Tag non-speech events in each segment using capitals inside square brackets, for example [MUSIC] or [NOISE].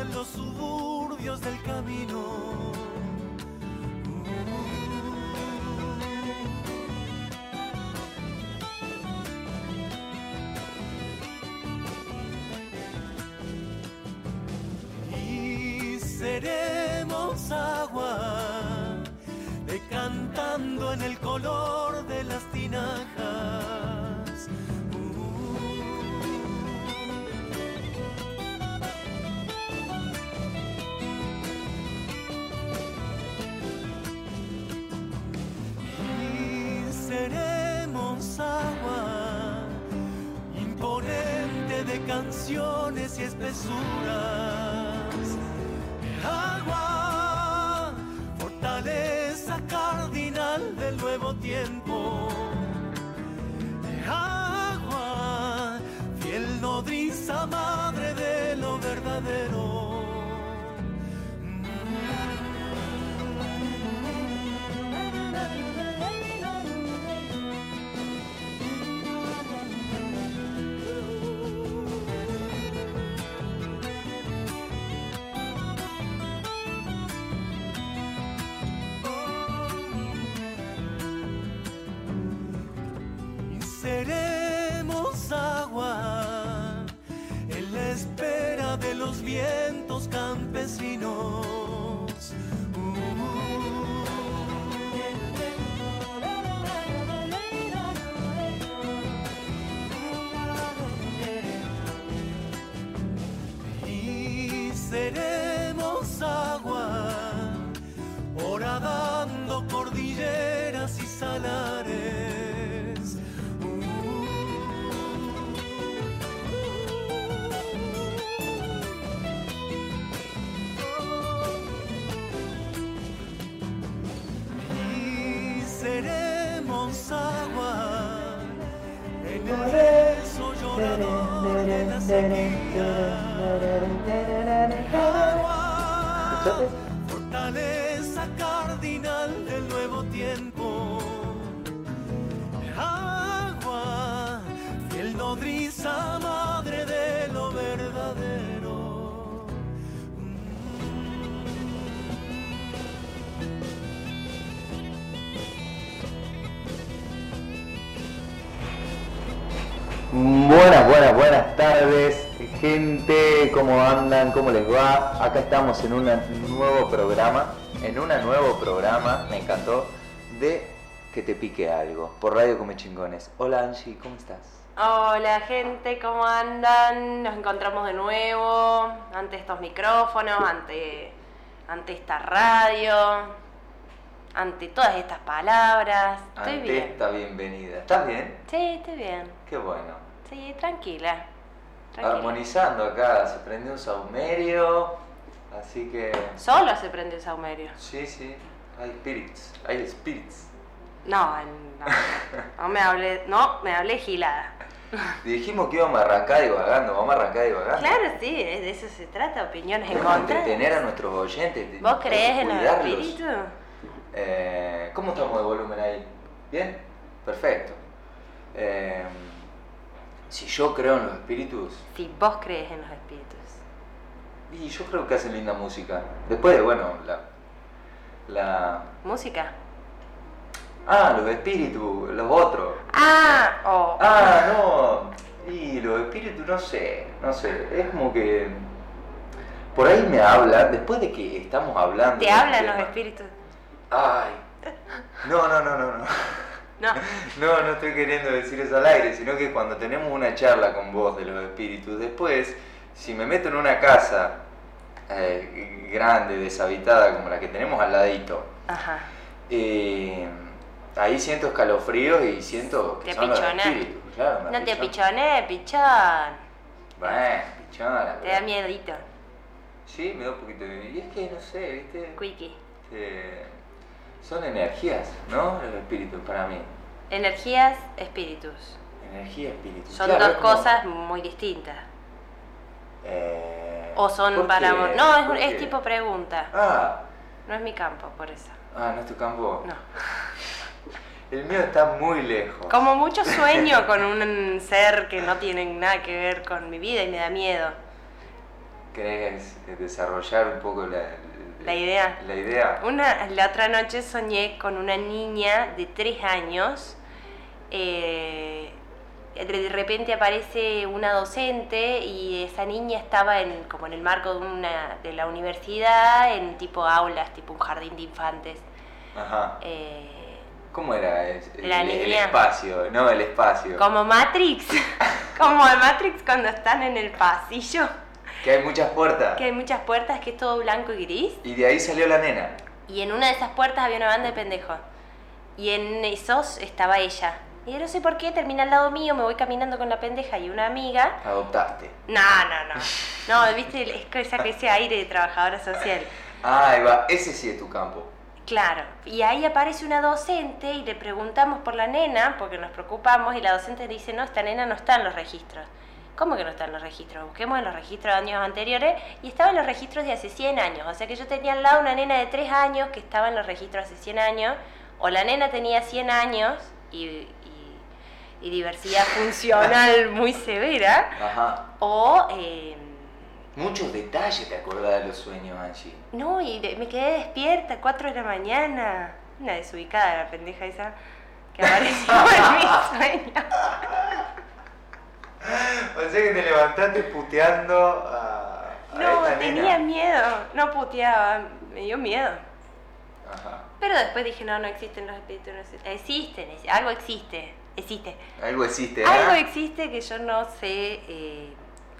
en los suburbios del camino. Gente, ¿cómo andan? ¿Cómo les va? Acá estamos en un nuevo programa, en un nuevo programa, me encantó, de Que te pique algo, por Radio Come Chingones. Hola Angie, ¿cómo estás? Hola gente, ¿cómo andan? Nos encontramos de nuevo ante estos micrófonos, ante, ante esta radio, ante todas estas palabras. Estoy Ante bien. esta bienvenida. ¿Estás bien? Sí, estoy bien. Qué bueno. Sí, tranquila. Armonizando acá, se prendió un saumerio, así que... Solo se prende el saumerio. Sí, sí, hay spirits, hay spirits. No, no, no me hablé, no, me hablé gilada. Dijimos que íbamos a arrancar divagando, vamos a arrancar divagando. Claro, sí, de eso se trata, opiniones que encontradas. entretener a nuestros oyentes. ¿Vos crees en los cuidarlos. espíritus? Eh, ¿Cómo estamos de volumen ahí? ¿Bien? Perfecto. Eh, si yo creo en los espíritus, Si vos crees en los espíritus. y yo creo que hacen linda música. Después de, bueno, la... la ¿Música? ah, los espíritus, los otros. Ah, oh. Ah, no. Y los espíritus, no sé, no sé. Es como que... Por ahí me hablan, después de que estamos hablando... ¿Te del hablan los espíritus? Ay. No, no, no, no, no. No. No, no estoy queriendo decir eso al aire, sino que cuando tenemos una charla con vos de los espíritus, después, si me meto en una casa eh, grande, deshabitada, como la que tenemos al ladito, Ajá. eh, ahí siento escalofríos y siento que Te son los pichona. espíritus. Claro, No te pichones, pichón. Bueno, pichona. Te da miedito. Sí, me da un poquito de... Y es que, no sé, ¿viste? Quickie. Eh, son energías, ¿no? Los espíritus para mí. Energías, espíritus. Energía, espíritu. Son Claro, dos como- cosas muy distintas. Eh, O son ¿por para... qué? No, es, ¿Por es tipo pregunta. Ah, No es mi campo, por eso. ah, no es tu campo. No. [LAUGHS] El mío está muy lejos. Como mucho [LAUGHS] sueño con un ser que no tiene nada que ver con mi vida y me da miedo. ¿Querés desarrollar un poco la, La idea. La idea. Una, la otra noche soñé con una niña de tres años. eh, de repente aparece una docente y esa niña estaba en, como en el marco de, una, de la universidad, en tipo aulas, tipo un jardín de infantes. Ajá. Eh, ¿Cómo era el, La el niña. espacio? No, el espacio. como Matrix, [LAUGHS] como Matrix cuando están en el pasillo, Que hay muchas puertas. que hay muchas puertas, que es todo blanco y gris. Y de ahí salió la nena. Y en una de esas puertas había una banda de pendejos. Y en esos estaba ella. Y yo no sé por qué, termina al lado mío, me voy caminando con la pendeja y una amiga. Adoptaste. No, no, no. No, viste, es que esa, ese aire de trabajadora social. Ah, ahí va. Ese sí es tu campo. Claro. Y ahí aparece una docente y le preguntamos por la nena, porque nos preocupamos, y la docente dice, no, esta nena no está en los registros. ¿Cómo que no está en los registros? Busquemos en los registros de años anteriores y estaba en los registros de hace 100 años. O sea que yo tenía al lado una nena de 3 años que estaba en los registros hace 100 años, o la nena tenía 100 años y, y- y diversidad [LAUGHS] funcional muy severa, Ajá. o... eh, Muchos detalles te acordás de los sueños, Angie. no, y de- me quedé despierta, 4 de la mañana. Una desubicada la pendeja esa que apareció en mi [LAUGHS] sueño. O sea que te levantaste puteando a, a No, esta tenía nena. miedo, no puteaba, me dio miedo. Ajá. Pero después dije, no, no existen los espíritus, no existen. Algo existe, existe. Algo existe, Algo existe que yo no sé eh,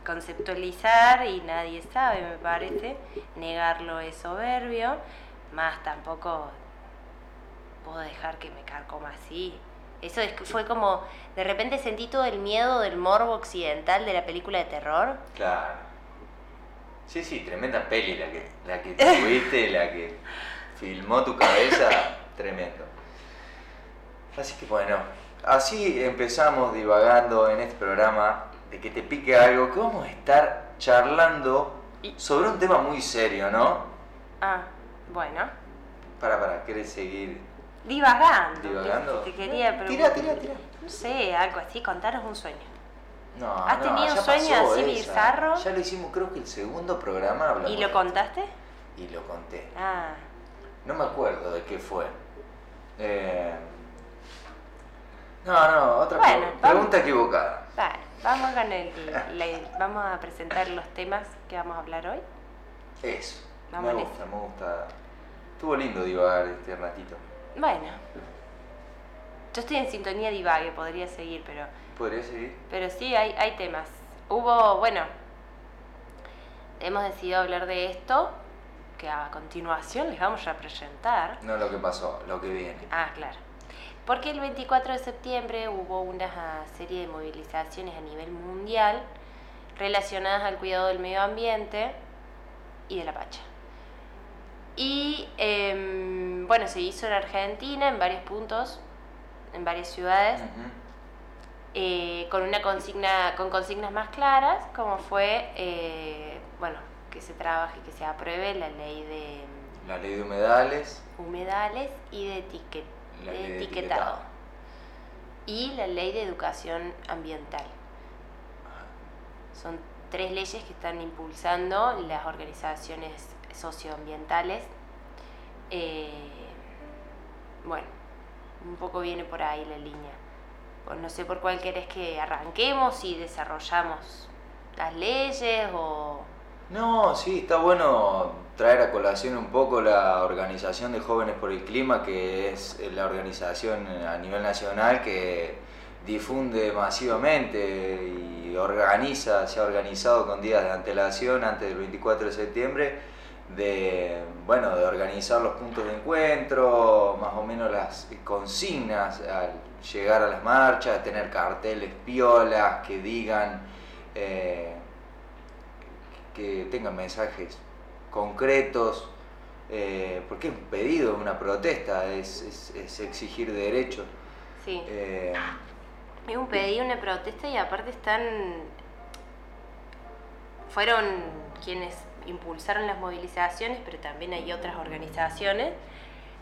conceptualizar y nadie sabe, me parece. Negarlo es soberbio, más tampoco puedo dejar que me carcoma así. Eso es, fue como, de repente sentí todo el miedo del morbo occidental de la película de terror. Claro. Sí, sí, tremenda peli la que, la que [LAUGHS] tuviste, la que filmó tu cabeza, tremendo. Así que bueno, así empezamos divagando en este programa de que te pique algo, que vamos a estar charlando sobre un tema muy serio, ¿no? Ah, bueno. Para, para, ¿querés seguir Divagando. divagando? Te quería Tira, preguntar. tira, tira. No sé, algo así, contaros un sueño. No, ¿Has no, tenido un sueño pasó así esa. bizarro? Ya lo hicimos, creo que el segundo programa hablamos ¿Y lo contaste? Y lo conté. Ah, No me acuerdo de qué fue. Eh, No, no, otra Bueno, pre- vamos. pregunta equivocada. vale. Vamos con el, vamos a presentar los temas que vamos a hablar hoy. Eso. Vamos me gusta, eso. me gusta. Estuvo lindo divagar este ratito. Bueno. Yo estoy en sintonía divague, podría seguir, pero, ¿Podría seguir? pero sí hay, hay temas. Hubo, bueno, hemos decidido hablar de esto, que a continuación les vamos a presentar. No lo que pasó, lo que viene. Ah, claro. Porque el 24 de septiembre hubo una serie de movilizaciones a nivel mundial relacionadas al cuidado del medio ambiente y de la pacha. Y em, bueno, se hizo en Argentina, en varios puntos, en varias ciudades, eh, con una consigna, con consignas más claras, como fue, eh, bueno, que se trabaje y que se apruebe la ley de La ley de humedales. humedales y de, etiquet- La de ley de etiquetado. etiquetado. Y la ley de educación ambiental. Son tres leyes que están impulsando las organizaciones socioambientales. Eh, bueno, un poco viene por ahí la línea. Pues no sé por cuál querés que arranquemos y desarrollamos las leyes o... No, sí, está bueno traer a colación un poco la Organización de Jóvenes por el Clima, que es la organización a nivel nacional que difunde masivamente y organiza, se ha organizado con días de antelación antes del 24 de septiembre, de, bueno, de organizar los puntos de encuentro, más o menos las consignas al llegar a las marchas, tener carteles piolas que digan... eh, que tengan mensajes concretos, eh, porque es un pedido, una protesta, es, es- es exigir derechos. Sí. Eh, Es un pedido, una protesta y aparte están. Fueron quienes impulsaron las movilizaciones, pero también hay otras organizaciones.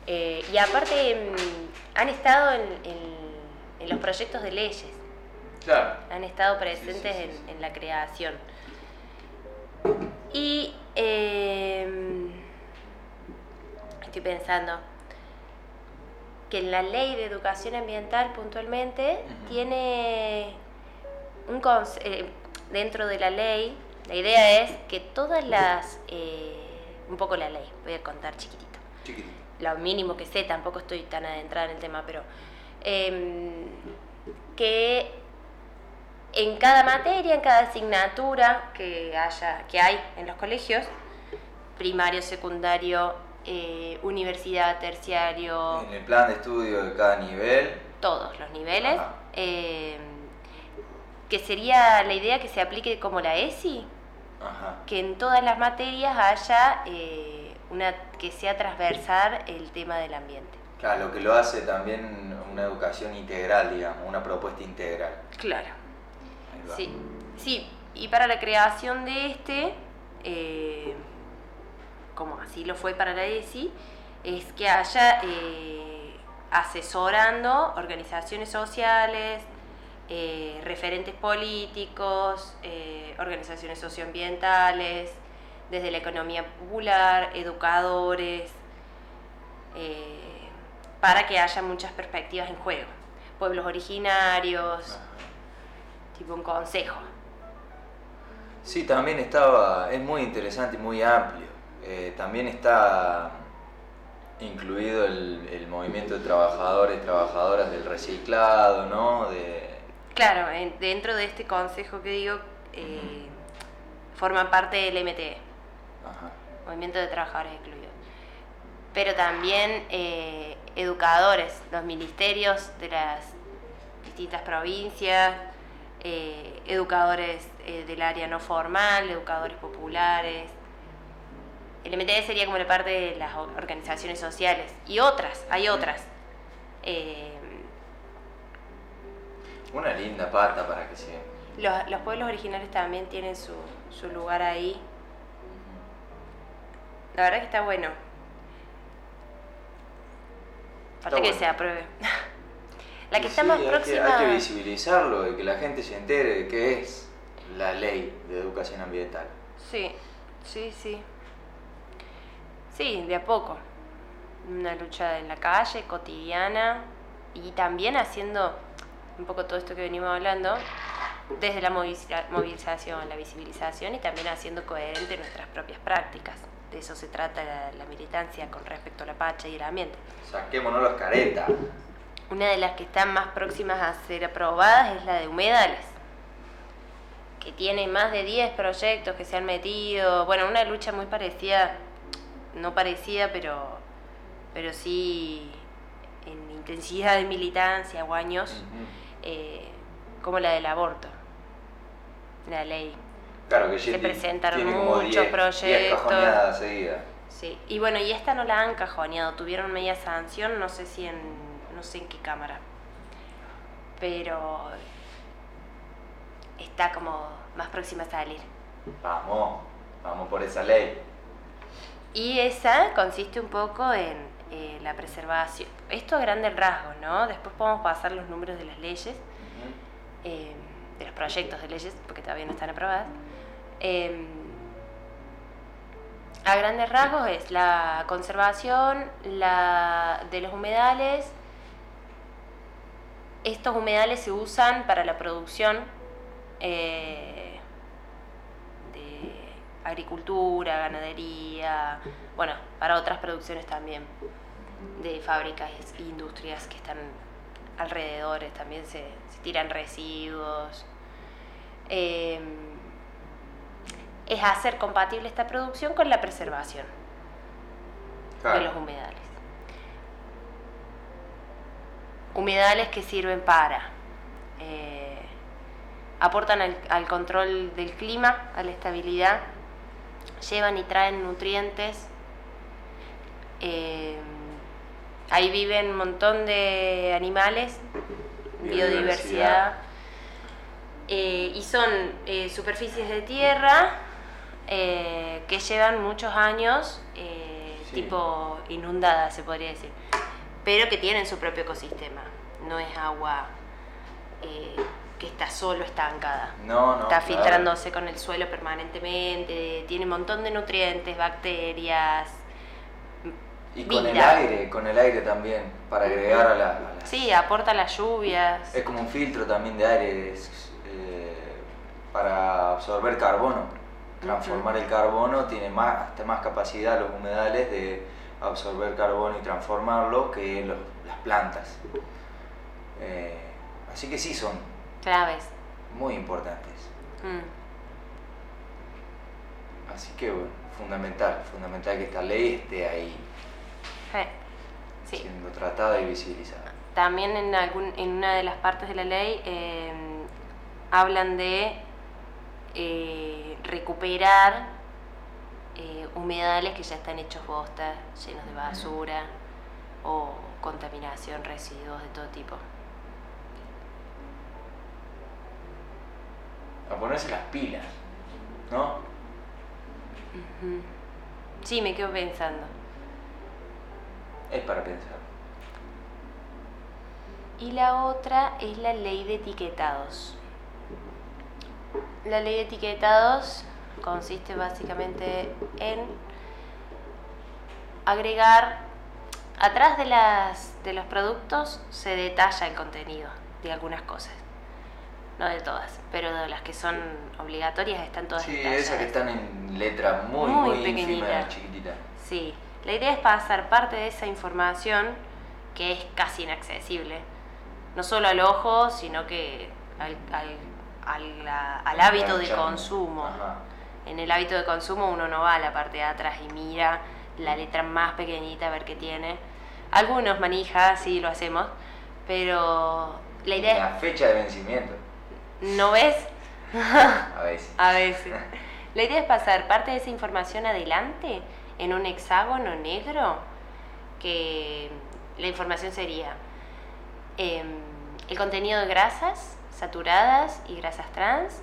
Eh, y aparte mm, han estado en, en- en los proyectos de leyes, claro. han estado presentes sí, sí, en- sí. En, la creación. Y em, estoy pensando que la ley de educación ambiental puntualmente tiene un eh, dentro de la ley, la idea es que todas las, eh, un poco la ley, voy a contar chiquitito Chiquitito. lo mínimo que sé, tampoco estoy tan adentrada en el tema, pero em, que en cada materia, en cada asignatura que haya, que hay en los colegios, primario, secundario, eh, universidad, terciario, En el plan de estudio de cada nivel. todos los niveles, em, que sería la idea que se aplique como la ESI, Ajá. que en todas las materias haya eh, una que sea transversal el tema del ambiente. Claro, lo que lo hace también una educación integral, digamos, una propuesta integral. Claro. Sí, sí. Y para la creación de este, eh, como así lo fue para la ESI, es que haya eh, asesorando organizaciones sociales, eh, referentes políticos, eh, organizaciones socioambientales, desde la economía popular, educadores, eh, para que haya muchas perspectivas en juego. Pueblos originarios, Ajá. tipo un consejo. Sí, también estaba, es muy interesante y muy amplio. Eh, también está incluido el, el movimiento de trabajadores, trabajadoras del reciclado, ¿no? De, Claro, en- dentro de este consejo que digo, eh, forman parte del MTE, ajá. Movimiento de Trabajadores Excluidos. Pero también eh, educadores, los ministerios de las distintas provincias, eh, educadores del área no formal, educadores populares. El MTE sería como la parte de las organizaciones sociales y otras, hay otras. Una linda pata para que se... Los, los pueblos originarios también tienen su, su lugar ahí. La verdad que está bueno. Falta que se apruebe. [LAUGHS] La que Y está sí, más hay que- próxima. hay que visibilizarlo, de que la gente se entere de qué es la ley de educación ambiental. Sí, sí, sí. Sí, de a poco. Una lucha en la calle, cotidiana, y también haciendo un poco todo esto que venimos hablando, desde la moviliza- movilización, la visibilización y también haciendo coherente nuestras propias prácticas. De eso se trata la, la militancia con respecto a la pacha y el ambiente. Saquémonos las caretas. Una de las que están más próximas a ser aprobadas es la de humedales, que tiene más de 10 proyectos que se han metido. Bueno, una lucha muy parecida, no parecida, pero, pero sí en intensidad de militancia o años. Eh, como la del aborto, la ley. Claro que Se presentaron muchos 10 10 proyectos. seguidas. Sí, y bueno, y esta no la han cajoneado, tuvieron media sanción, no sé si en, no sé en qué cámara, pero está como más próxima a salir. Vamos, vamos por esa ley. Y esa consiste un poco en eh, la preservación, esto a grandes rasgos, ¿no? Después podemos pasar los números de las leyes, eh, de los proyectos de leyes, porque todavía no están aprobadas. Eh, a grandes rasgos es la conservación la, de los humedales. Estos humedales se usan para la producción eh, de agricultura, ganadería, bueno, para otras producciones también de fábricas e industrias que están alrededores, también se, se tiran residuos. Eh, es hacer compatible esta producción con la preservación Claro. de los humedales. Humedales que sirven para, eh, aportan al, al control del clima, a la estabilidad, llevan y traen nutrientes. eh, ahí viven un montón de animales, biodiversidad. Biodiversidad. eh, y son eh, superficies de tierra eh, que llevan muchos años, eh, Sí. tipo inundadas se podría decir, pero que tienen su propio ecosistema. No es agua eh, que está solo estancada. No, no. está claro. filtrándose con el suelo permanentemente, tiene un montón de nutrientes, bacterias. Y con el aire, con el aire también, para agregar a la... a Sí, aporta las lluvias. Es como un filtro también de aire es, eh, para absorber carbono. Transformar el carbono tiene más, hasta más capacidad los humedales de absorber carbono y transformarlo que los- las plantas. Eh, así que sí son Claves. muy importantes. Mm. Así que bueno, fundamental, fundamental que esta ley esté ahí Sí. siendo tratada y visibilizada. También en, algún, en una de las partes de la ley eh, hablan de eh, recuperar eh, humedales que ya están hechos bosta, llenos de basura o contaminación, residuos de todo tipo. A ponerse las pilas, ¿no? Sí, me quedo pensando. Es para pensar. Y la otra es la ley de etiquetados. La ley de etiquetados consiste básicamente en agregar, atrás de, las, de los productos se detalla el contenido de algunas cosas. No de todas, pero de las que son obligatorias están todas Sí, detalladas. esas que están en letra muy, Muy muy, ínfima, chiquitita. Sí, la idea es pasar parte de esa información que es casi inaccesible, no solo al ojo, sino que al, al- al- hábito de consumo. Ajá. En el hábito de consumo uno no va a la parte de atrás y mira la letra más pequeñita a ver qué tiene. Algunos manija, sí lo hacemos, pero la idea La fecha de vencimiento, ¿no ves? [LAUGHS] a veces. [LAUGHS] A veces. La idea es pasar parte de esa información adelante en un hexágono negro, que la información sería em, el contenido de grasas saturadas y grasas trans,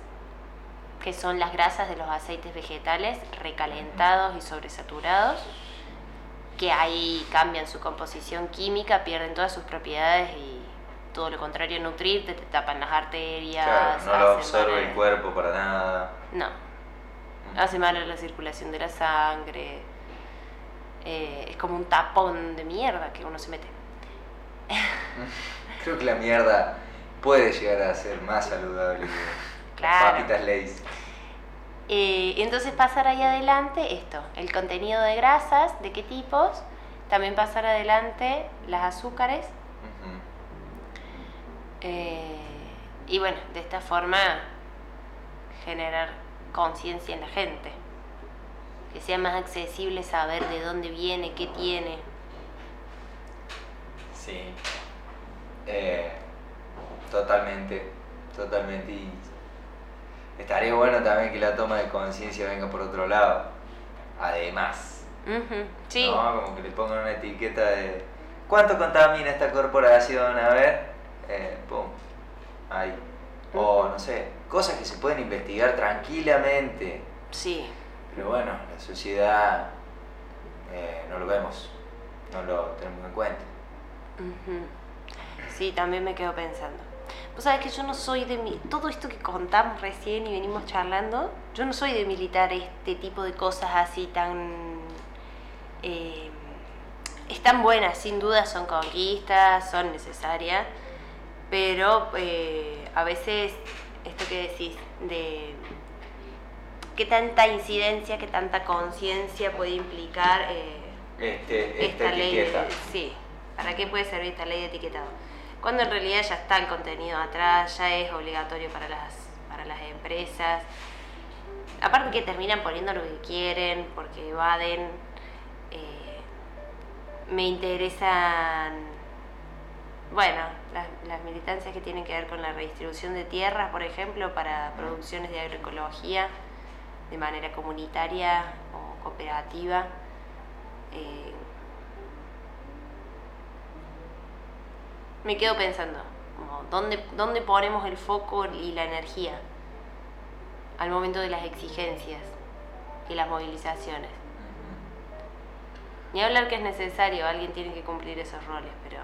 que son las grasas de los aceites vegetales recalentados y sobresaturados, que ahí cambian su composición química, pierden todas sus propiedades y todo lo contrario, nutrirte, te tapan las arterias. Claro, no lo absorbe el cuerpo para nada. no. Hace mal a la circulación de la sangre. Eh, es como un tapón de mierda que uno se mete. [LAUGHS] Creo que la mierda puede llegar a ser más saludable que Claro. papitas Lays. Eh, entonces pasar ahí adelante esto, el contenido de grasas, de qué tipos. También pasar adelante las azúcares. Eh, y bueno, de esta forma generar conciencia en la gente. Que sea más accesible saber de dónde viene, qué tiene. Sí. Eh, totalmente, totalmente. Y estaría bueno también que la toma de conciencia venga por otro lado. Además. Sí. ¿no? Como que le pongan una etiqueta de ¿cuánto contamina esta corporación? A ver, eh, pum, ahí. O no sé, cosas que se pueden investigar tranquilamente. Sí. Pero bueno, la sociedad eh, no lo vemos, no lo tenemos en cuenta. Sí, también me quedo pensando. Vos sabés que yo no soy de mi... Todo esto que contamos recién y venimos charlando, yo no soy de militar este tipo de cosas así tan... eh, están buenas, sin duda son conquistas, son necesarias, pero eh, a veces esto que decís de qué tanta incidencia, qué tanta conciencia puede implicar eh, Este, esta, esta ley de, sí para qué puede servir esta ley de etiquetado cuando en realidad ya está el contenido atrás ya es obligatorio para las para las empresas. Aparte que terminan poniendo lo que quieren porque evaden eh, me interesan bueno las, las militancias que tienen que ver con la redistribución de tierras por ejemplo para producciones de agroecología de manera comunitaria o cooperativa eh, me quedo pensando, como, ¿dónde, ¿dónde ponemos el foco y la energía al momento de las exigencias y las movilizaciones? Ni hablar que es necesario, alguien tiene que cumplir esos roles, pero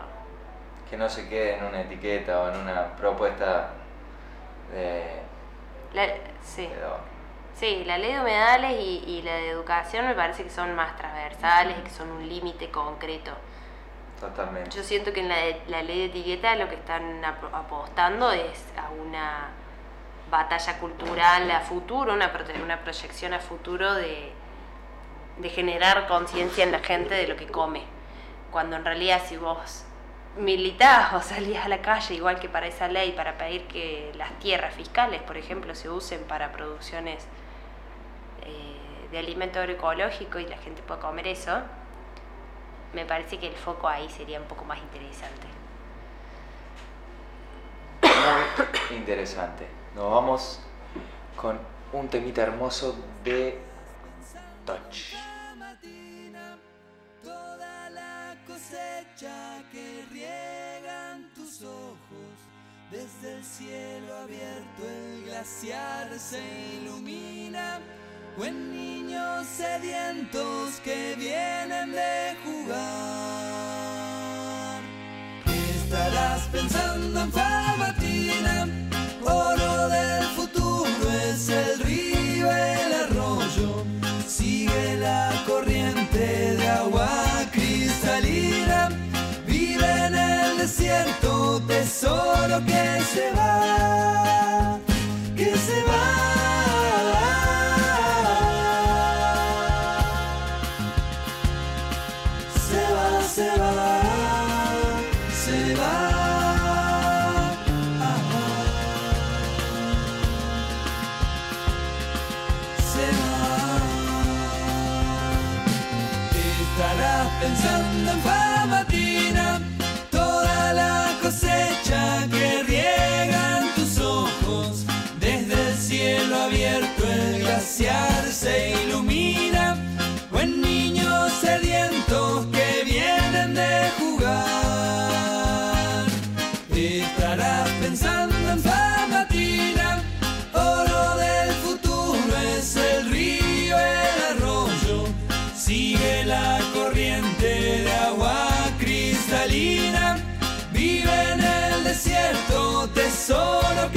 Que no se quede en una etiqueta o en una propuesta de, La- sí. de. Sí, la ley de humedales y, y la de educación me parece que son más transversales y que son un límite concreto. Totalmente. Yo siento que en la, de- la ley de etiqueta lo que están ap- apostando es a una batalla cultural a futuro, una, una proyección a futuro de, de generar conciencia en la gente de lo que come. Cuando en realidad si vos militás o salías a la calle igual que para esa ley, para pedir que las tierras fiscales, por ejemplo, se usen para producciones de alimento agroecológico y la gente pueda comer eso, me parece que el foco ahí sería un poco más interesante. Muy interesante. Nos vamos con un temita hermoso de Touch. toda la cosecha que riegan tus ojos, desde el cielo abierto el glaciar se ilumina, o en niños sedientos que vienen de jugar. Estarás pensando en Famatina, oro del futuro es el río, el arroyo, sigue la corriente de agua cristalina, vive en el desierto, tesoro que se va, que se va. Desierto,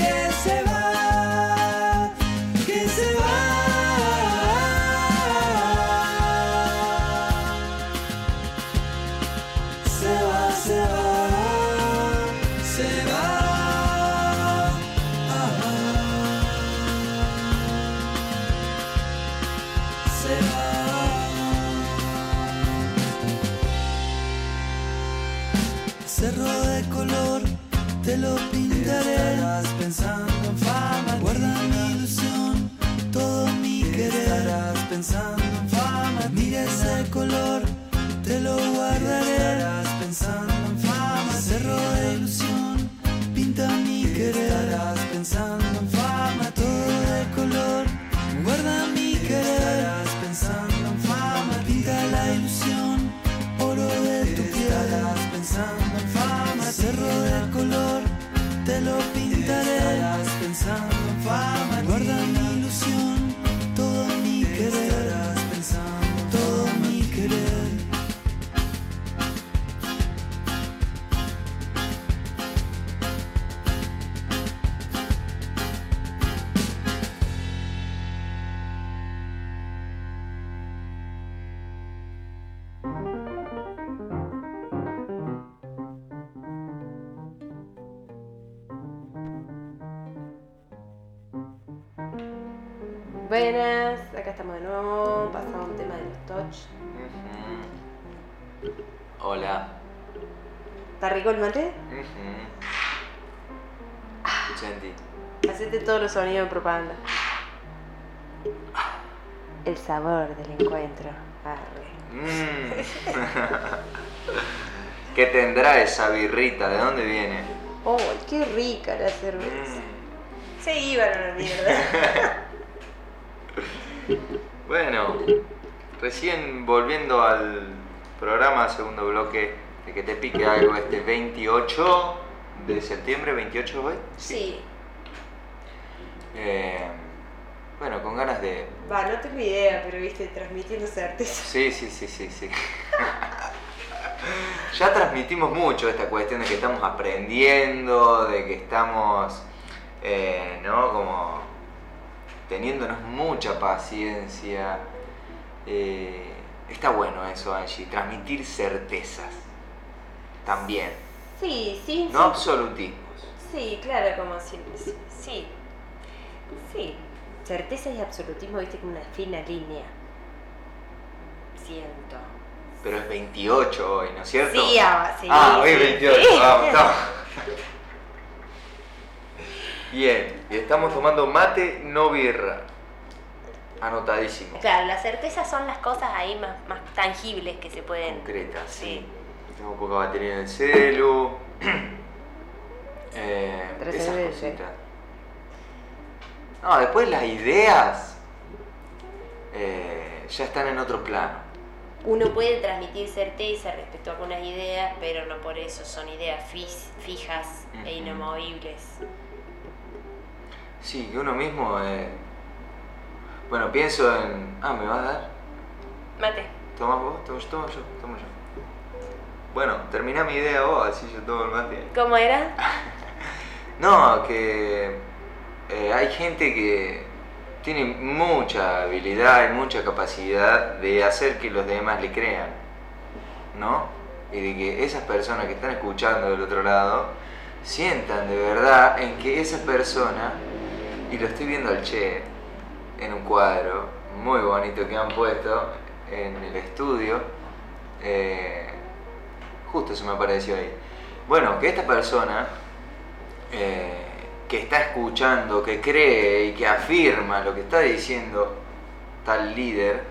Buenas, acá estamos de nuevo, pasamos un tema de los touch. Hola. ¿Está rico el mate? Ujú. Senti. Hacete todos los sonidos de propaganda. El sabor del encuentro. Arre. Mm. [LAUGHS] ¿Qué tendrá esa birrita? ¿De dónde viene? Oh, qué rica la cerveza. Mm. Se iban a la mierda. [LAUGHS] Bueno, recién volviendo al programa, segundo bloque, de que te pique algo este 28 de septiembre, 28 hoy. Sí. Eh, bueno, con ganas de... Va, no tengo idea, pero viste, transmitiendo certeza. Sí, sí, sí, sí, sí. [LAUGHS] ya transmitimos mucho esta cuestión de que estamos aprendiendo, de que estamos eh, ¿no? Como teniéndonos mucha paciencia. Eh, está bueno eso, Angie, transmitir certezas también, Sí, sí, no sí. absolutismos. Sí, claro, como si. Sí. Sí. Certeza y absolutismo, viste, como una fina línea. Siento. Pero es 28 hoy, ¿no es cierto? Sí, ah, sí, Ah, hoy es sí, 28, sí. vamos. [LAUGHS] Bien, y estamos tomando mate, no birra. Anotadísimo. Claro, las certezas son las cosas ahí más, más tangibles que se pueden. Concretas, sí. Sí. Tengo poca batería en el celu. [CLEARS THROAT] Eh, Tres esas cositas. No, después las ideas eh, ya están en otro plano. Uno puede transmitir certeza respecto a algunas ideas, pero no por eso son ideas fijas e inamovibles. Sí, que uno mismo. eh, bueno, pienso en. Ah, ¿me vas a dar? Mate. ¿Tomas vos? ¿Tomo yo? Tomo yo. Tomo yo. Bueno, termina mi idea vos, así yo tomo el mate. ¿Cómo era? [LAUGHS] No, que eh, hay gente que tiene mucha habilidad y mucha capacidad de hacer que los demás le crean, ¿no? Y de que esas personas que están escuchando del otro lado sientan de verdad en que esa persona, y lo estoy viendo al Che en un cuadro muy bonito que han puesto en el estudio, eh, justo se me apareció ahí. Bueno, que esta persona eh, que está escuchando, que cree y que afirma lo que está diciendo tal líder,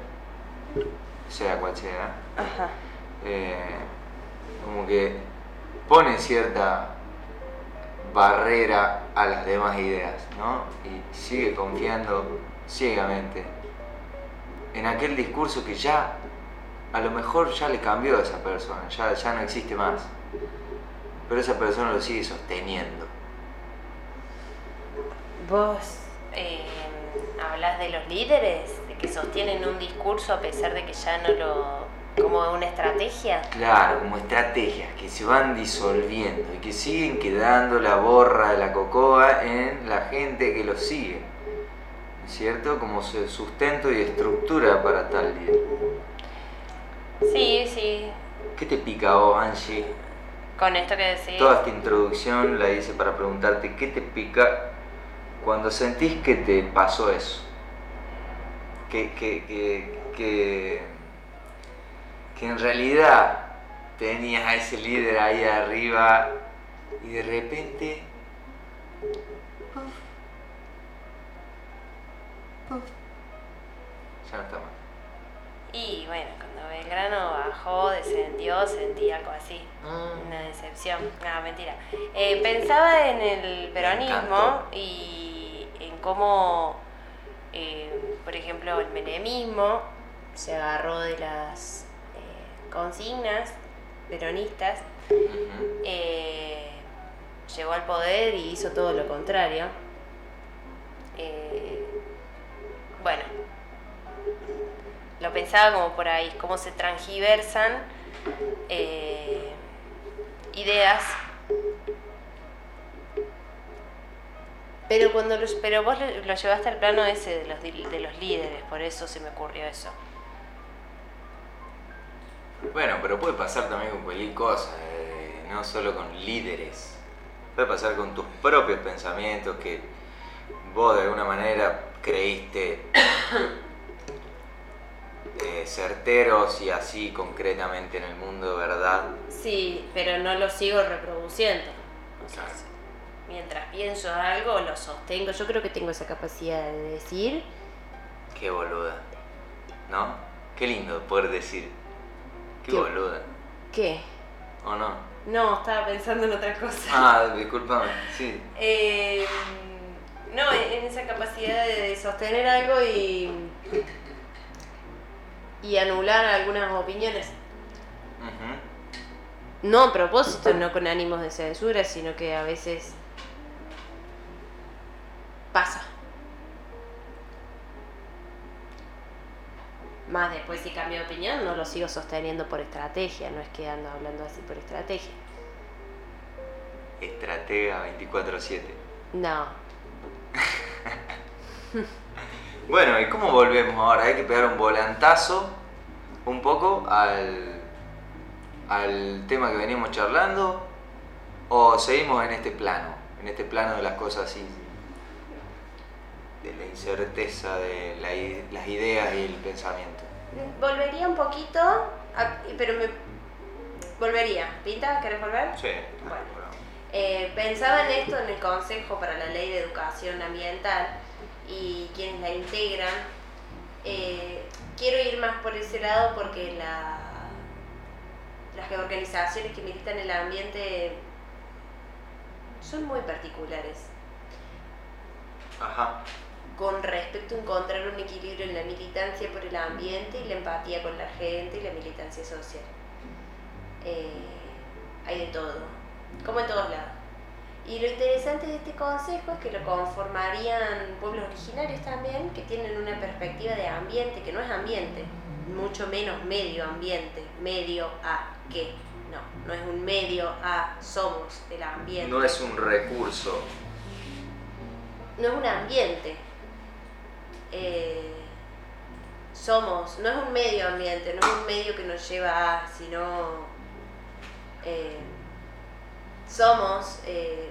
sea cual sea, Ajá. eh, como que pone cierta barrera a las demás ideas, ¿no? Y sigue confiando ciegamente en aquel discurso que ya, a lo mejor ya le cambió a esa persona, ya, ya no existe más, pero esa persona lo sigue sosteniendo. Vos eh, hablas de los líderes, de que sostienen un discurso a pesar de que ya no lo. Como una estrategia. Claro, como estrategias que se van disolviendo y que siguen quedando la borra de la cocoa en la gente que los sigue. ¿No es cierto? Como su- sustento y estructura para tal líder. Sí, sí. ¿Qué te pica a vos, Angie? Con esto que decís. Toda esta introducción la hice para preguntarte qué te pica cuando sentís que te pasó eso. Que, que, que, que, que en realidad tenías a ese líder ahí arriba y de repente... Ya no está más. Y bueno, cuando Belgrano bajó, descendió, sentí algo así. Una decepción. No, mentira. Eh, pensaba en el peronismo y en cómo, eh, por ejemplo, el menemismo se agarró de las consignas peronistas, eh, llegó al poder y hizo todo lo contrario. Eh, bueno, lo pensaba como por ahí, cómo se transgiversan eh, ideas. Pero cuando los, pero vos lo, llevaste al plano ese de los, de los líderes, por eso se me ocurrió eso. Bueno, pero puede pasar también con cualquier cosa, eh, no solo con líderes. Puede pasar con tus propios pensamientos que vos de alguna manera creíste [COUGHS] eh, certeros y así concretamente en el mundo, ¿verdad? Sí, pero no lo sigo reproduciendo. Claro. mientras pienso algo, lo sostengo. Yo creo que tengo esa capacidad de decir. Qué boluda. ¿No? Qué lindo poder decir. Qué, Qué- boluda. ¿Qué? ¿O no? No, estaba pensando en otra cosa. Ah, discúlpame. Sí. Eh, no, en esa capacidad de sostener algo y. y anular algunas opiniones. Ujú. No a propósito, no con ánimos de censura, sino que a veces. Más después, si cambio de opinión, no lo sigo sosteniendo por estrategia, no es que ando hablando así por estrategia. Estratega 24-7. No, [LAUGHS] bueno, ¿y cómo volvemos ahora? Hay que pegar un volantazo un poco al, al tema que venimos charlando o seguimos en este plano, en este plano de las cosas así, de la incerteza de las ideas y el pensamiento. Volvería un poquito, pero me volvería. ¿Pinta? ¿Querés volver? Sí. Bueno. Eh, pensaba en esto en el Consejo para la Ley de Educación Ambiental y quienes la integran. Eh, quiero ir más por ese lado porque la, las organizaciones que militan el ambiente son muy particulares. Ajá. Con respecto a encontrar un equilibrio en la militancia por el ambiente y la empatía con la gente y la militancia social. Eh, hay de todo, como en todos lados. Y lo interesante de este consejo es que lo conformarían pueblos originarios también, que tienen una perspectiva de ambiente, que no es ambiente, mucho menos medio ambiente, medio a qué. No, no es un medio a somos el ambiente. No es un recurso. No es un ambiente. Eh, somos, no es un medio ambiente, no es un medio que nos lleva a, sino eh, somos... Eh,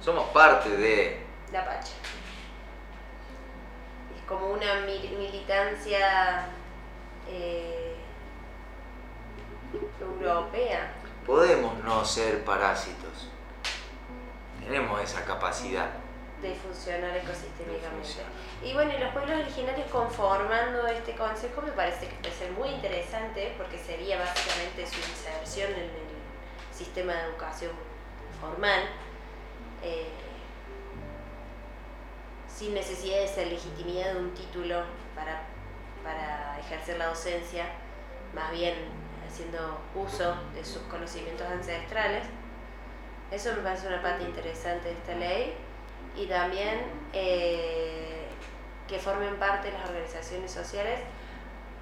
somos parte de... La Pacha. Es como una militancia europea. Podemos no ser parásitos. Tenemos esa capacidad. De funcionar ecosistémicamente. Y bueno, y los pueblos originarios conformando este consejo me parece que puede ser muy interesante porque sería básicamente su inserción en el sistema de educación formal, eh, sin necesidad de ser legitimidad de un título para, para ejercer la docencia, más bien haciendo uso de sus conocimientos ancestrales. Eso me parece una parte interesante de esta ley y también eh, que formen parte de las organizaciones sociales.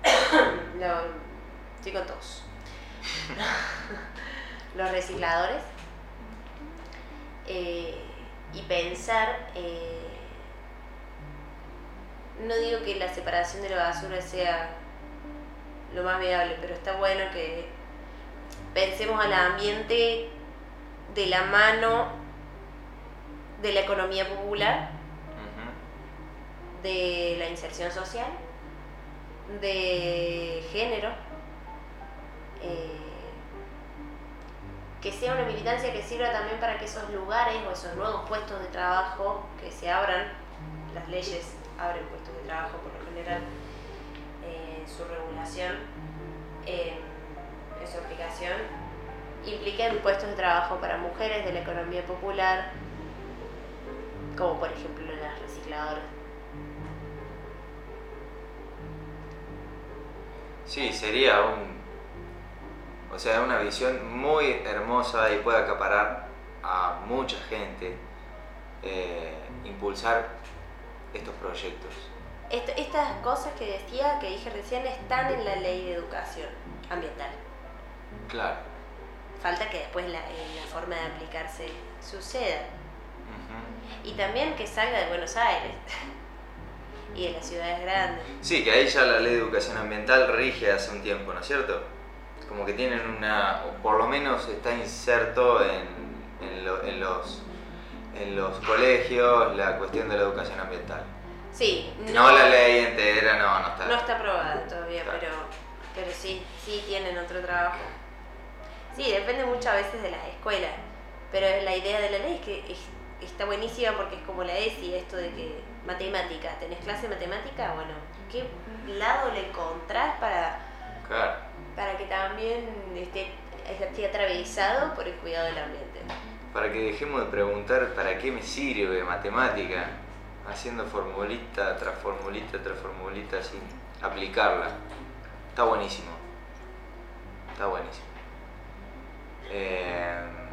[COUGHS] estoy con todos. [LAUGHS] los recicladores eh, y pensar, eh, no digo que la separación de la basura sea lo más viable, pero está bueno que pensemos al ambiente de la mano de la economía popular de la inserción social, de género, eh, que sea una militancia que sirva también para que esos lugares o esos nuevos puestos de trabajo que se abran, las leyes abren puestos de trabajo por lo general, eh, su regulación, eh, en su aplicación, impliquen puestos de trabajo para mujeres de la economía popular, como por ejemplo las recicladoras Sí, sería un. O sea, una visión muy hermosa y puede acaparar a mucha gente, eh, impulsar estos proyectos. estas cosas que decía, que dije recién, están en la ley de educación ambiental. Claro. Falta que después la, la forma de aplicarse suceda. Y también que salga de Buenos Aires. [LAUGHS] y de las ciudades grandes. Sí, que ahí ya la ley de educación ambiental rige hace un tiempo, ¿no es cierto? Como que tienen una, o por lo menos está inserto en, en, los, en los colegios la cuestión de la educación ambiental. Sí, no, la ley entera, no, no está. No está aprobada todavía, pero, pero sí, sí tienen otro trabajo. Sí, depende muchas veces de las escuelas, pero la idea de la ley es que está buenísima porque es como la ESI, esto de que matemática, tenés clase de matemática, bueno, ¿qué lado le encontrás para, para que también esté, esté atravesado por el cuidado del ambiente? Para que dejemos de preguntar para qué me sirve matemática, haciendo formulita tras formulita tras formulita sin aplicarla. Está buenísimo. Está buenísimo. Eh,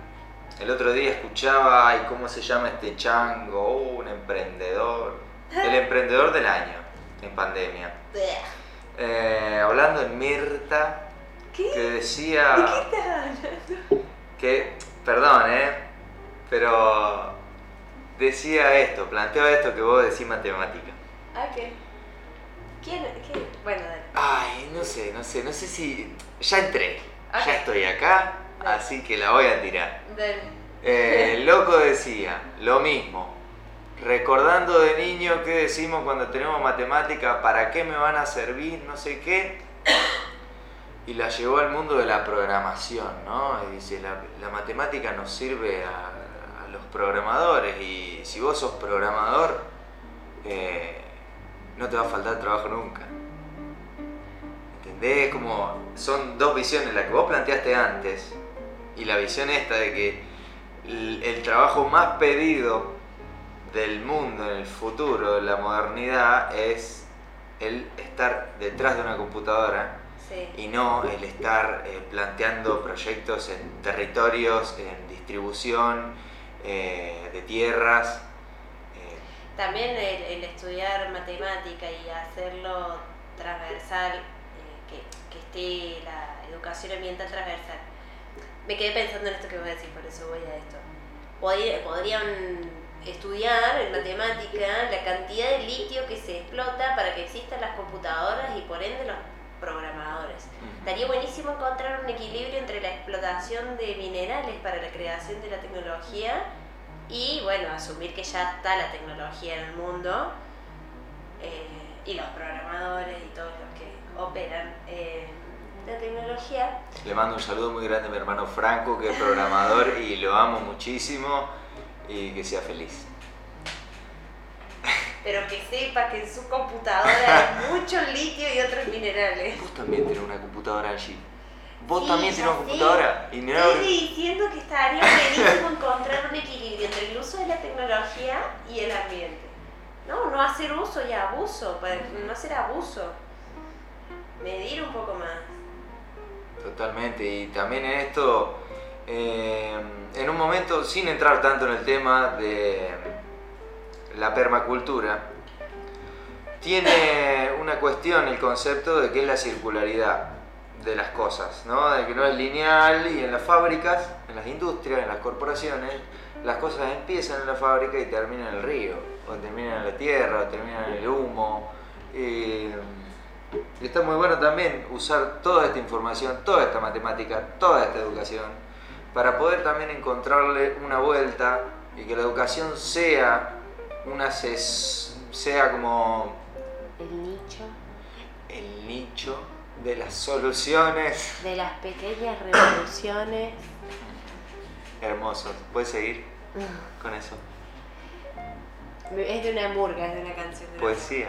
el otro día escuchaba, ay, ¿cómo se llama este chango? Oh, un emprendedor. El [LAUGHS] emprendedor del año en pandemia. Eh, hablando en Mirta, ¿Qué? que decía... ¿De qué estás hablando? Que, perdón, ¿eh? Pero decía esto, planteaba esto que vos decís matemática. Ah, ¿qué? ¿Quién? Bueno, dale. Ay, no sé, no sé, no sé si... Ya entré, ya estoy acá, Dale. así que la voy a tirar. Dale. Eh, el [LAUGHS] loco decía lo mismo. Recordando de niño qué decimos cuando tenemos matemática, para qué me van a servir, no sé qué. Y la llevó al mundo de la programación, ¿no? Y dice, la, la matemática nos sirve a, a los programadores y si vos sos programador, eh, no te va a faltar trabajo nunca. ¿Entendés? Como son dos visiones, la que vos planteaste antes y la visión esta de que el, el trabajo más pedido del mundo en el futuro, de la modernidad, es el estar detrás de una computadora Sí. y no el estar eh, planteando proyectos en territorios, en distribución eh, de tierras. eh, También el, el estudiar matemática y hacerlo transversal, que, que esté la educación ambiental transversal. Me quedé pensando en esto que voy a decir, por eso voy a esto. Podría- podrían estudiar en matemática la cantidad de litio que se explota para que existan las computadoras y por ende los programadores. Estaría buenísimo encontrar un equilibrio entre la explotación de minerales para la creación de la tecnología y, bueno, asumir que ya está la tecnología en el mundo eh, y los programadores y todos los que operan eh, la tecnología. Le mando un saludo muy grande a mi hermano Franco, que es programador y lo amo muchísimo y que sea feliz. Pero que sepa que en su computadora hay [LAUGHS] mucho litio y otros minerales. Vos también tenés una computadora allí. Vos Sí, también tenés una computadora. Y mirá, Estoy diciendo que estaría buenísimo encontrar un equilibrio entre el uso de la tecnología y el ambiente. No, no hacer uso y abuso, no hacer abuso. Medir un poco más. Totalmente, y también en esto, eh, en un momento, sin entrar tanto en el tema de la permacultura, tiene una cuestión el concepto de que es la circularidad de las cosas, ¿no? de que no es lineal y en las fábricas, en las industrias, en las corporaciones, las cosas empiezan en la fábrica y terminan en el río, o terminan en la tierra, o terminan en el humo. eh, está muy bueno también usar toda esta información, toda esta matemática, toda esta educación, para poder también encontrarle una vuelta y que la educación sea una ses- sea como El nicho el nicho de las soluciones. de las pequeñas revoluciones. Hermoso. ¿Puedes seguir con eso? Es de una murga, es de una canción. de Poesía.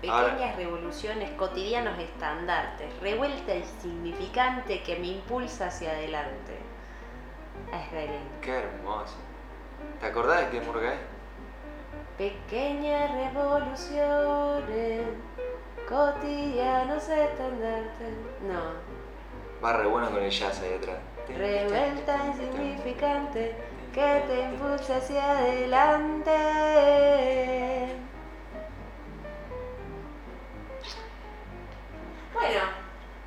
Pequeñas Ahora- revoluciones, cotidianos estandartes, revuelta insignificante que me impulsa hacia adelante. Es. Qué hermoso. ¿Te acordás de qué murga es? Pequeñas revoluciones, cotidianos estandartes. No. Va re bueno con el jazz ahí atrás. Revuelta insignificante que te impulsa hacia adelante. Bueno,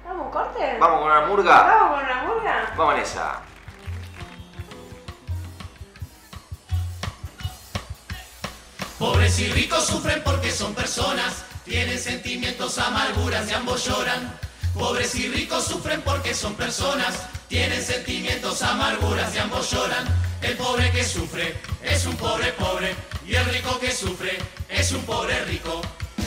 ¿vamos a un corte? Vamos con una murga. ¿Vamos con una murga? Vamos en esa. Pobres y ricos sufren porque son personas, tienen sentimientos, amarguras y ambos lloran. Pobres y ricos sufren porque son personas, tienen sentimientos, amarguras y ambos lloran. El pobre que sufre es un pobre pobre y el rico que sufre es un pobre rico.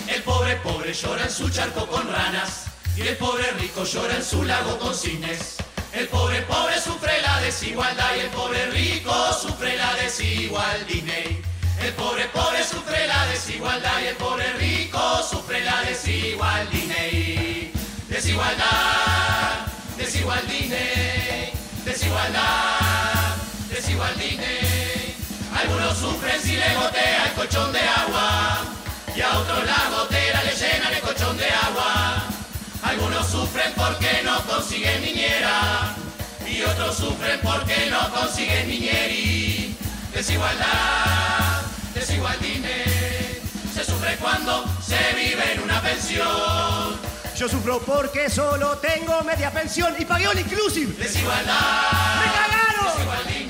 El pobre pobre llora en su charco con ranas y el pobre rico llora en su lago con cisnes. El pobre pobre sufre la desigualdad y el pobre rico sufre la desigualdad. El pobre pobre sufre la desigualdad y el pobre rico sufre la desigualdad. Desigualdad, desigualdad, desigualdad, desigualdad. Algunos sufren si le gotea el colchón de agua y a otros la gotera le llena el colchón de agua. Algunos sufren porque no consiguen niñera y otros sufren porque no consiguen niñeri. Desigualdad, desigualdad. Se sufre cuando se vive en una pensión. Yo sufro porque solo tengo media pensión y pagué all inclusive. Desigualdad. ¡Me cagaron! Desigualdad.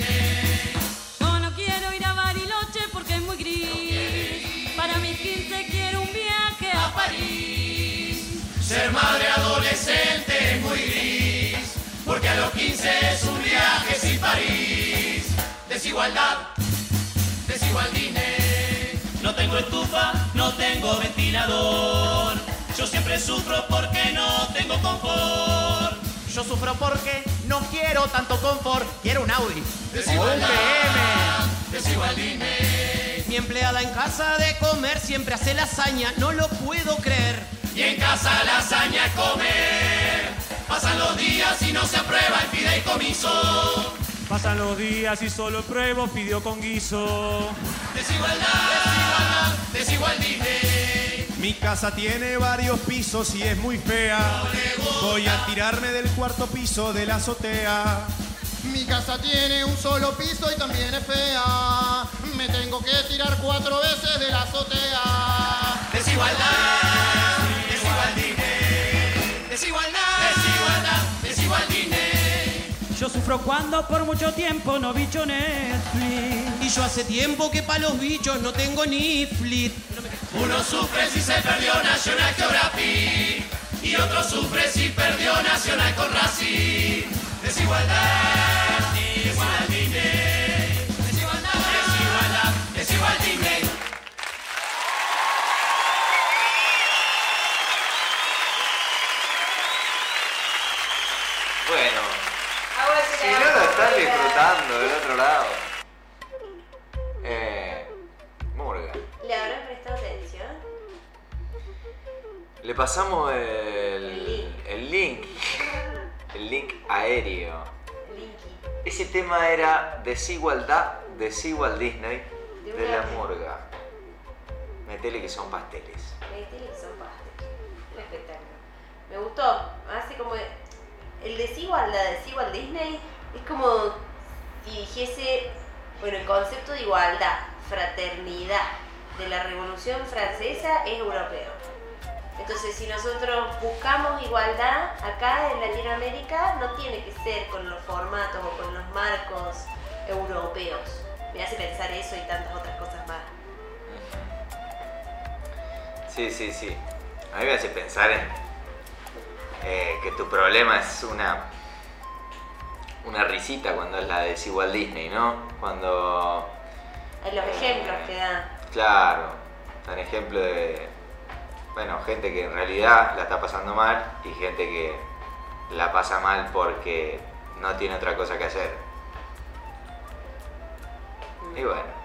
Madre adolescente es muy gris, porque a los 15 es un viaje sin París. Desigualdad, desigualdine. No tengo estufa, no tengo ventilador. Yo siempre sufro porque no tengo confort. Yo sufro porque no quiero tanto confort, quiero un Audi. Desigualdad, Un. Mi empleada en casa de comer siempre hace lasaña, no lo puedo creer. Y en casa lasaña comer. Pasan los días y no se aprueba el fideicomiso. Pasan los días y solo pruebo pidió con guiso. Desigualdad, desigualdine. Mi casa tiene varios pisos y es muy fea. Voy a tirarme del cuarto piso de la azotea. Mi casa tiene un solo piso y también es fea. Me tengo que tirar cuatro veces de la azotea. Sufro cuando por mucho tiempo no bicho Netflix. Y yo hace tiempo que pa' los bichos no tengo ni flit. Uno sufre si se perdió National Geographic y otro sufre si perdió Nacional con Racing. Desigualdad, del otro lado. Eh. Murga. ¿Le habrán prestado atención? Le pasamos el, El link. el link. El link aéreo. Linky. Ese tema era Desigualdad, Desigual Disney De la vez. murga. Metele que son pasteles. Me tiene que son pastes. Un espectáculo. Me gustó. Hace como. El desigual, la desigual Disney es como dijese. Bueno, el concepto de igualdad, fraternidad de la Revolución Francesa es europeo. Entonces, si nosotros buscamos igualdad acá en Latinoamérica, no tiene que ser con los formatos o con los marcos europeos. Me hace pensar eso y tantas otras cosas más. Sí, sí, sí. A mí me hace pensar en eh, que tu problema es una una risita cuando es la desigual Disney, ¿no? Cuando, Hay los ejemplos que dan. claro, dan ejemplo de, bueno, gente que en realidad la está pasando mal y gente que la pasa mal porque no tiene otra cosa que hacer. Y bueno,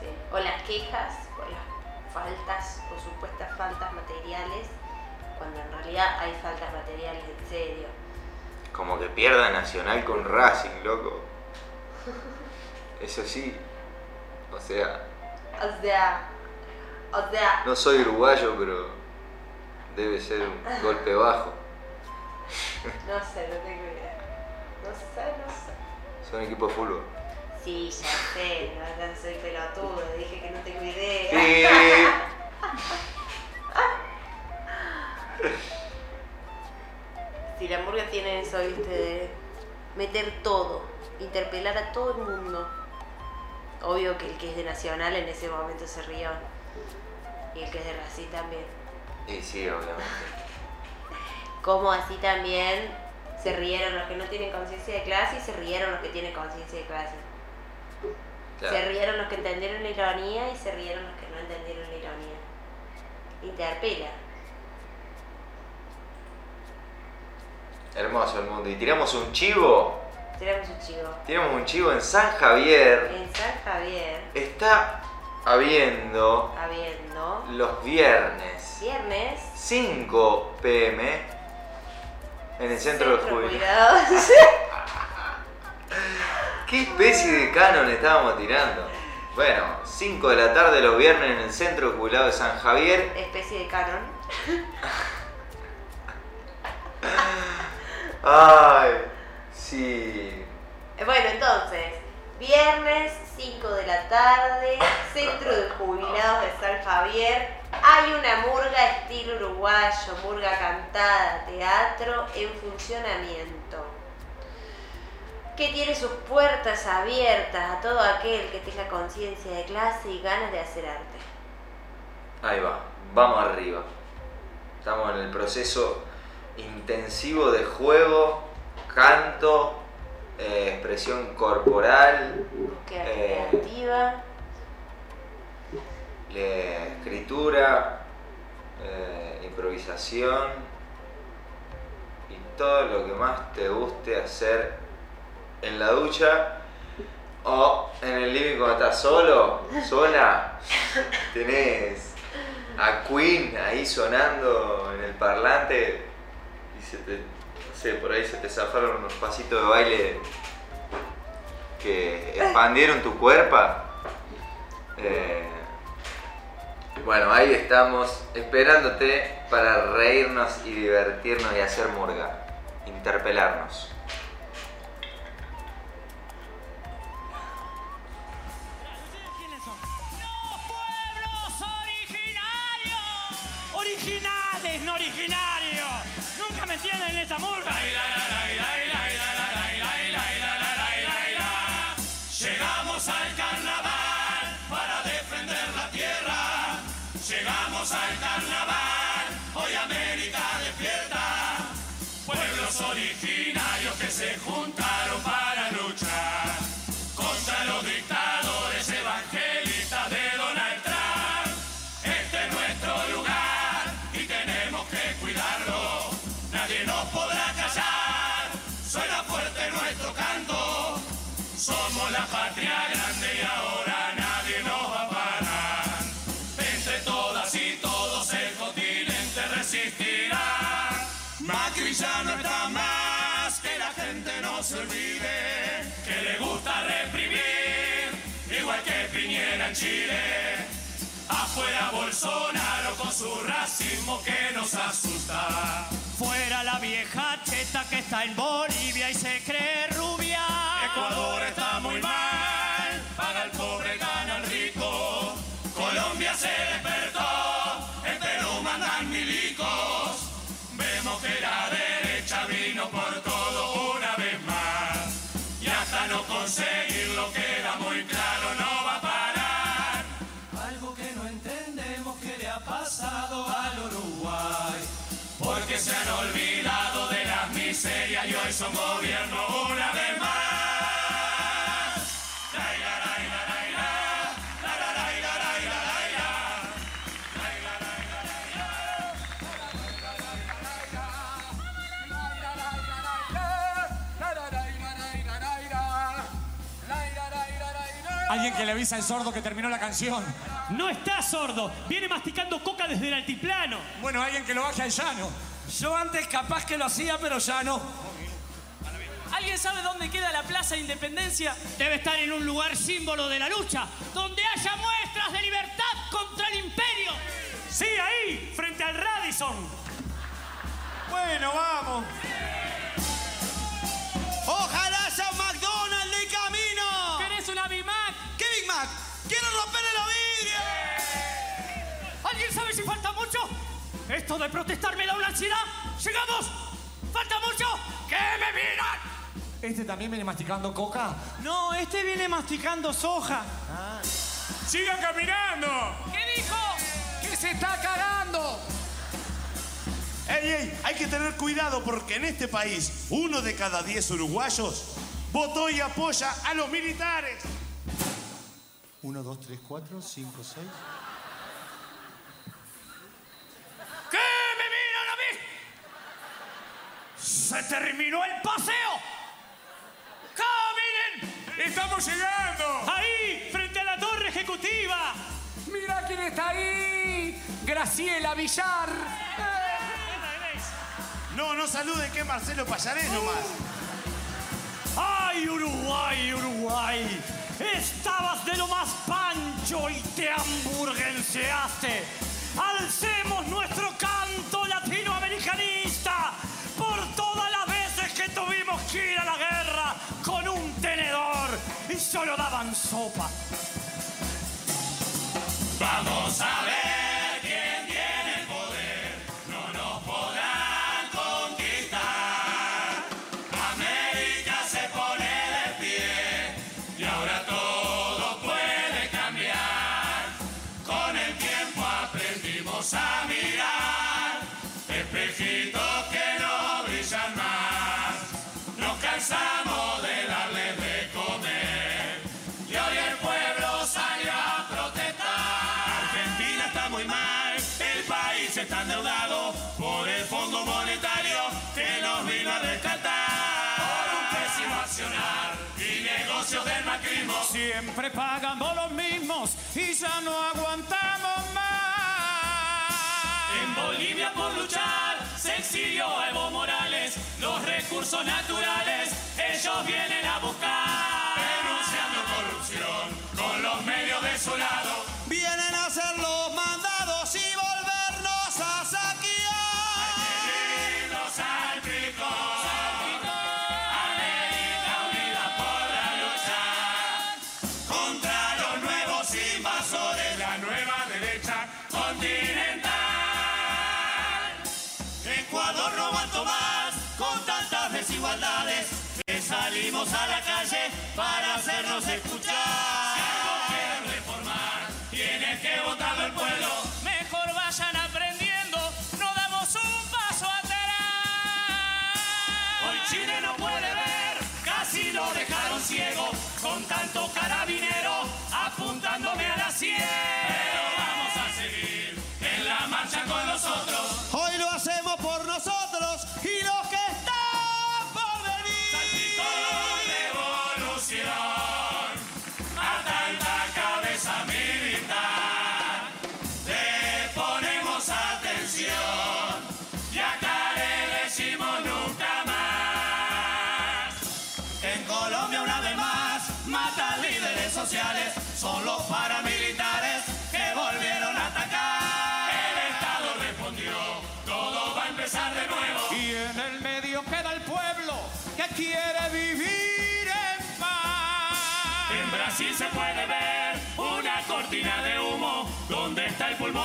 Sí. O las quejas, o las faltas o supuestas faltas materiales, cuando en realidad hay faltas materiales en serio. Como que pierda Nacional con Racing, loco. Eso sí. O sea, O sea, o sea, no soy uruguayo, pero debe ser un [LAUGHS] golpe bajo. no sé, no tengo idea. No sé, no sé. Son equipo de fútbol. Sí, ya sé, no, no soy pelotudo, dije que no tengo idea. Sí. [LAUGHS] Si la murga tiene eso, viste, de meter todo, interpelar a todo el mundo. Obvio que el que es de Nacional en ese momento se rió. Y el que es de Racing también. Y sí, obviamente. [LAUGHS] Como así también se rieron los que no tienen conciencia de clase y se rieron los que tienen conciencia de clase. Claro. Se rieron los que entendieron la ironía y se rieron los que no entendieron la ironía. Interpela. Hermoso el mundo. Y tiramos un chivo. Tenemos un chivo. Tiramos un chivo en San Javier. En San Javier, Está habiendo habiendo los viernes viernes 5 pm en el centro, de jubilados. jubilados. [LAUGHS] ¿Qué especie de canon estábamos tirando? Bueno, 5 de la tarde los viernes en el centro de jubilados de San Javier. Especie de canon. [LAUGHS] Ay, sí. Eh, Bueno, entonces, viernes 5 de la tarde, Centro de Jubilados de San Javier. Hay una murga estilo uruguayo, murga cantada, teatro en funcionamiento. Que tiene sus puertas abiertas a todo aquel que tenga conciencia de clase y ganas de hacer arte. Ahí va, vamos arriba. Estamos en el proceso intensivo de juego, canto, eh, expresión corporal, Búsqueda Eh. creativa. eh, escritura, eh, improvisación y todo lo que más te guste hacer en la ducha o en el living cuando estás solo, sola, tenés a Queen ahí sonando en el parlante se te, no sé, por ahí se te zafaron unos pasitos de baile que expandieron tu cuerpo. Eh, bueno, ahí estamos esperándote para reírnos y divertirnos y hacer murga, interpelarnos. ¿Quiénes son? ¡Los pueblos originarios! Originales, no originarios. Nunca me entienden en esa murga. Llegamos al carnaval para defender la tierra. Llegamos al carnaval, Somos la patria grande y ahora nadie nos va a parar. Entre todas y todos el continente resistirá. Macri ya no está más, que la gente no se olvide, que le gusta reprimir, igual que Piñera en Chile. Afuera Bolsonaro con su racismo que nos asusta. Fuera la vieja cheta que está en Bolivia y se cree rubia. Ecuador está muy mal, gobierno una vez más. Alguien que le avisa al sordo que terminó la canción. No está sordo. Viene masticando coca desde el altiplano. Bueno, alguien que lo baje al llano. Yo antes capaz que lo hacía, pero ya no. ¿Alguien sabe dónde queda la Plaza Independencia? Debe estar en un lugar símbolo de la lucha, donde haya muestras de libertad contra el imperio. Sí, ahí, frente al Radisson. Bueno, vamos. Ojalá haya un McDonald's de camino. ¿Querés una Big Mac? ¿Qué Big Mac? ¡Quiero romperle la vidrio! ¿Alguien sabe si falta mucho? ¿Esto de protestar me da una ansiedad? ¡Llegamos! ¿Falta mucho? ¡Que me miran! ¿Este también viene masticando coca? No, este viene masticando soja. ¡Sigan caminando! ¿Qué dijo? ¡Que se está cagando! Ey, ey, hay que tener cuidado porque en este país uno de cada diez uruguayos votó y apoya a los militares. Uno, dos, tres, cuatro, cinco, seis. ¿Qué me miran a mí? ¡Se terminó el paseo! ¡Estamos llegando! Ahí, frente a la torre ejecutiva. ¡Mira quién está ahí! Graciela Villar. No, no saluden que es Marcelo Payarés nomás. ¡Ay, Uruguay, Uruguay! Estabas de lo más pancho y te hamburguenseaste. Alcemos nuestro canto latinoamericanista por todas las veces que tuvimos que ir a la guerra un tenedor y solo daban sopa. Vamos a ver Siempre pagando los mismos y ya no aguantamos más. En Bolivia por luchar se exilió a Evo Morales. Los recursos naturales ellos vienen a buscar. Denunciando corrupción con los medios de su lado. Apuntándome a la sien.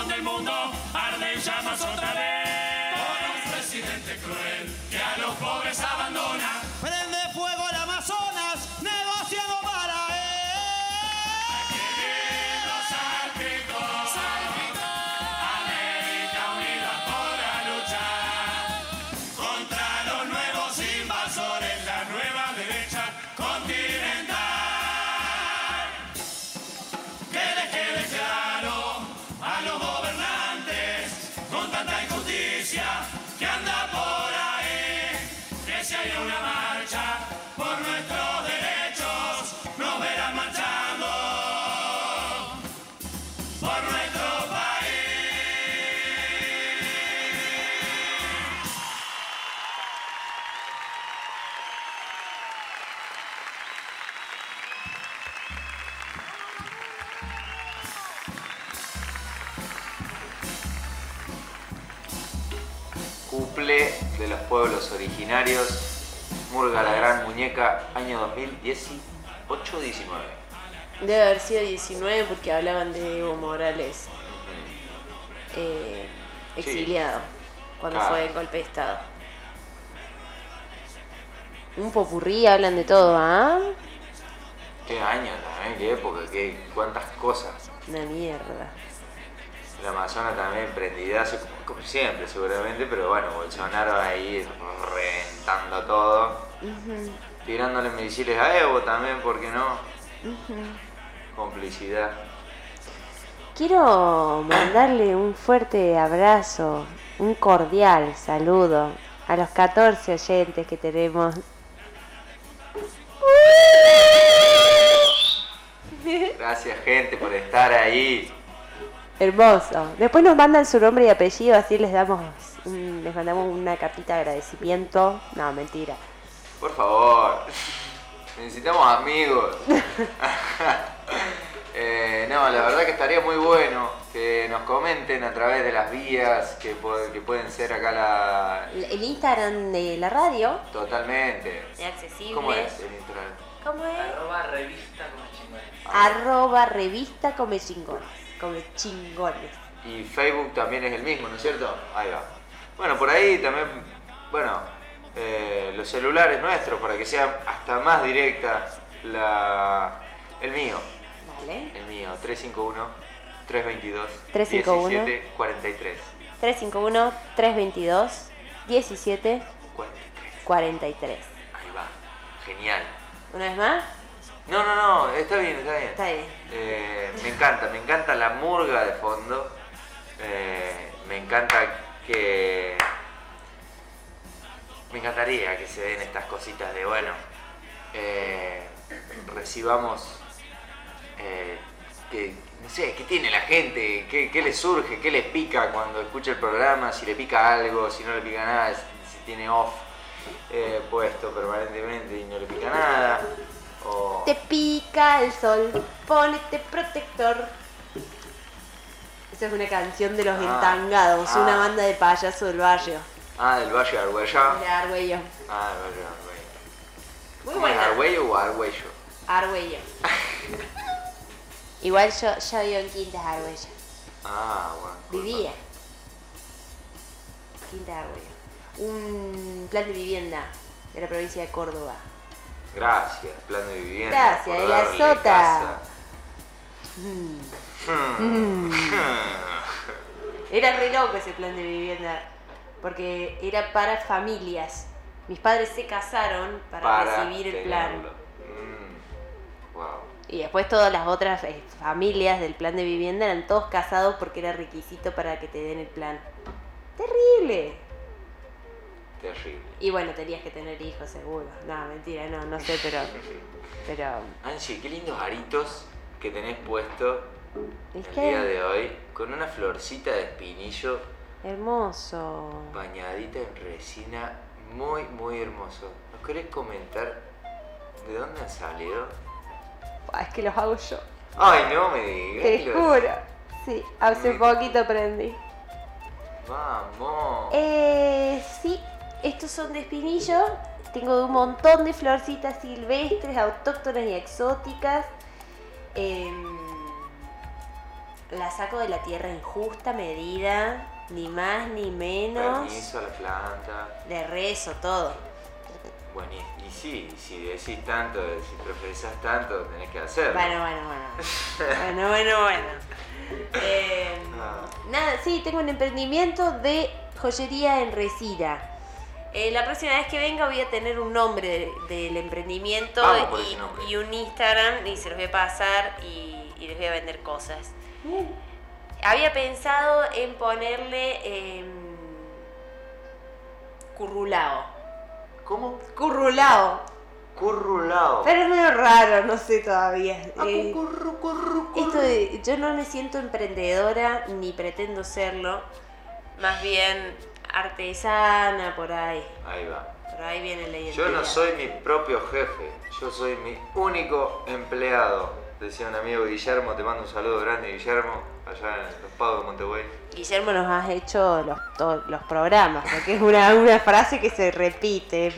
Del mundo, arde en llamas otra vez. Con un presidente cruel que a los pobres abandona. Pueblos originarios. Murga la Gran Muñeca, año 2018 19. Debe haber sido 19 porque hablaban de Evo Morales eh, exiliado cuando Claro. fue el golpe de Estado. Un popurrí, hablan de todo, ¿ah? Qué año también, qué época, qué, cuántas cosas. Una mierda. El Amazonas también prendidazo, como, siempre seguramente, pero bueno, Bolsonaro ahí reventando todo. Tirándole misiles a Evo también, ¿por qué no? Complicidad. Quiero mandarle un fuerte abrazo, un cordial saludo a los 14 oyentes que tenemos. Gracias gente por estar ahí. Hermoso. Después nos mandan su nombre y apellido, así les damos un- les mandamos una cartita de agradecimiento. No, mentira. Por favor. Necesitamos amigos. [LAUGHS] [LAUGHS] Eh, no, la verdad que estaría muy bueno que nos comenten a través de las vías que, que pueden ser acá la... El Instagram de la radio Totalmente. es accesible. ¿Cómo es el Instagram? ¿Cómo es? Arroba revista como chingones. Arroba revista come chingones. Come chingones. Y Facebook también es el mismo, ¿no es cierto? Ahí va. Bueno, por ahí también, bueno, eh, los celulares nuestros, para que sea hasta más directa la, el mío. Vale. El mío, 351 322 351. 17 43. 351 322 17 43. Ahí va. Genial. ¿Una vez más? No, no, no, está bien, está bien. Está bien. Eh, me encanta, me encanta la murga de fondo. Eh, me encanta que. Me encantaría que se den estas cositas de, bueno, eh, recibamos que, no sé, qué tiene la gente, qué, qué le surge, qué le pica cuando escucha el programa, si le pica algo, si no le pica nada, si, si tiene off puesto permanentemente y no le pica nada. Te pica el sol, ponete protector. Esa es una canción de los Ah, entangados, ah. una banda de payaso del barrio. Ah, del de Argüello. De Argüello. Ah, del de Argüello. Muy ¿Cómo es, buena. Argüello o Argüello? Argüello. [LAUGHS] Igual yo, yo vivo en Quintas Argüello. Ah, bueno. Vivía. Quintas Argüello. Un plan de vivienda de la provincia de Córdoba. Gracias, plan de vivienda. Gracias, por de la sota. casa. Mm. Era re loco ese plan de vivienda, porque era para familias. Mis padres se casaron para, Para recibir el plan. tenerlo. Mm, Wow. Y después todas las otras eh, familias del plan de vivienda eran todos casados porque era requisito para que te den el plan. Terrible. Terrible. Y bueno, tenías que tener hijos seguro. No, mentira, no, no sé, pero... [LAUGHS] Pero... Angie, qué lindos aritos que tenés puesto el día de hoy con una florcita de espinillo Hermoso. bañadita en resina, muy, muy hermoso. ¿Nos querés comentar de dónde han salido? Es que los hago yo. Ay, no me digas. Te los- juro. Sí, hace poquito aprendí. Vamos. Eh, sí, estos son de espinillo. Tengo un montón de florcitas silvestres, autóctonas y exóticas. Em, las saco de la tierra en justa medida, ni más ni menos. Permiso a la planta. Le rezo todo. Bueno, y, y sí, si decís tanto, si profesás tanto, tenés que hacerlo. Bueno, bueno, bueno. Bueno, bueno, bueno. [LAUGHS] Em, Ah. Nada, sí, tengo un emprendimiento de joyería en resina. Eh, la próxima vez que venga voy a tener un nombre de- del emprendimiento y, un Instagram y se los voy a pasar y, y les voy a vender cosas. Había pensado en ponerle em, currulao. ¿Cómo? Currulao. Currulao. Pero es medio raro, no sé todavía. Ah, Eh, esto de- yo no me siento emprendedora ni pretendo serlo. Más bien artesana por ahí. Ahí va. Por ahí viene la identidad. Yo no soy mi propio jefe, yo soy mi único empleado. Decía un amigo Guillermo, te mando un saludo grande Guillermo, allá en Los Pagos de Montevideo. Guillermo nos has hecho los, todos los programas, porque es una, una frase que se repite.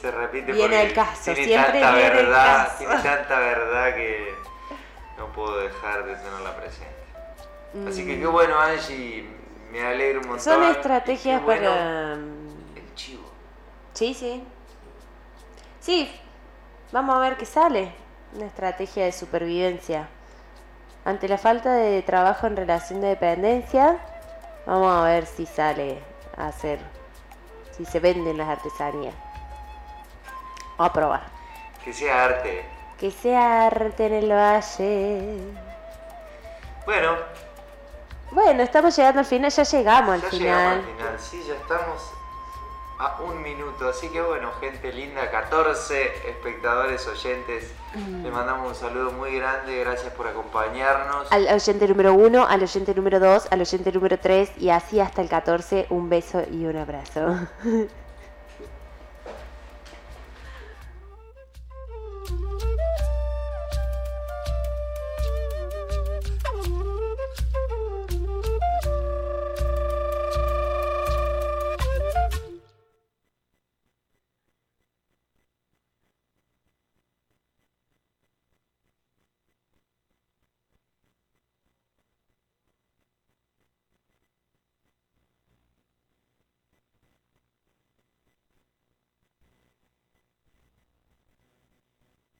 Se repite Viene porque al caso, tiene siempre tanta viene verdad, caso. tiene tanta verdad que no puedo dejar de tenerla presente. Así que Mm. qué bueno Angie, me alegro un montón. Son estrategias bueno para... El chivo. Sí, sí. Sí, vamos a ver qué sale. Una estrategia de supervivencia. Ante la falta de trabajo en relación de dependencia, vamos a ver si sale a hacer, si se venden las artesanías. Vamos a probar. Que sea arte. Que sea arte en el valle. Bueno, Bueno, estamos llegando al final, ya llegamos al ya final. llegamos al final, sí, ya estamos a un minuto. Así que bueno, gente linda, 14 espectadores, oyentes. Mm. Les mandamos un saludo muy grande, gracias por acompañarnos. Al oyente número 1, al oyente número 2, al oyente número 3 y así hasta el 14. Un beso y un abrazo. [LAUGHS]